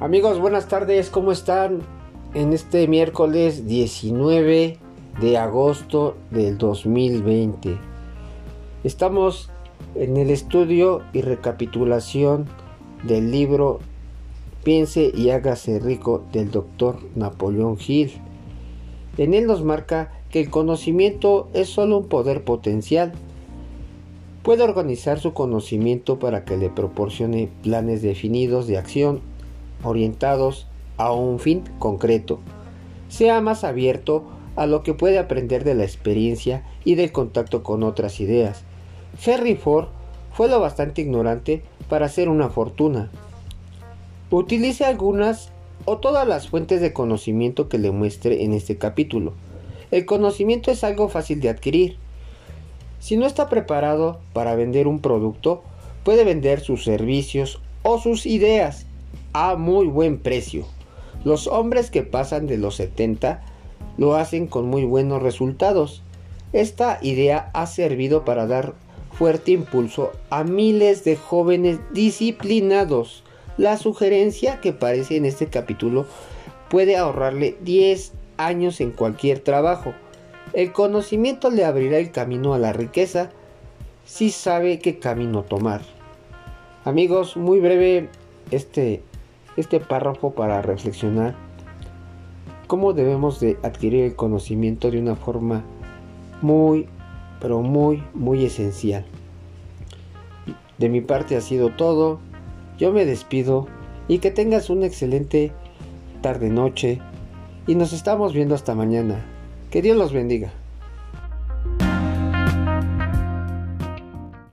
Amigos, buenas tardes, ¿cómo están? En este miércoles 19 de agosto del 2020. Estamos en el estudio y recapitulación del libro Piense y hágase rico del doctor Napoleón Hill. En él nos marca que el conocimiento es solo un poder potencial. Puede organizar su conocimiento para que le proporcione planes definidos de acción orientados a un fin concreto. Sea más abierto a lo que puede aprender de la experiencia y del contacto con otras ideas. Henry Ford fue lo bastante ignorante para hacer una fortuna. Utilice algunas o todas las fuentes de conocimiento que le muestre en este capítulo. El conocimiento es algo fácil de adquirir. Si no está preparado para vender un producto, puede vender sus servicios o sus ideas a muy buen precio. Los hombres que pasan de los 70 lo hacen con muy buenos resultados. Esta idea ha servido para dar fuerte impulso a miles de jóvenes disciplinados. La sugerencia que aparece en este capítulo puede ahorrarle 10 años en cualquier trabajo. El conocimiento le abrirá el camino a la riqueza si sabe qué camino tomar. Amigos, muy breve este este párrafo para reflexionar cómo debemos de adquirir el conocimiento de una forma muy, pero muy, muy esencial. De mi parte ha sido todo. Yo me despido y que tengas una excelente tarde noche y nos estamos viendo hasta mañana. Que Dios los bendiga.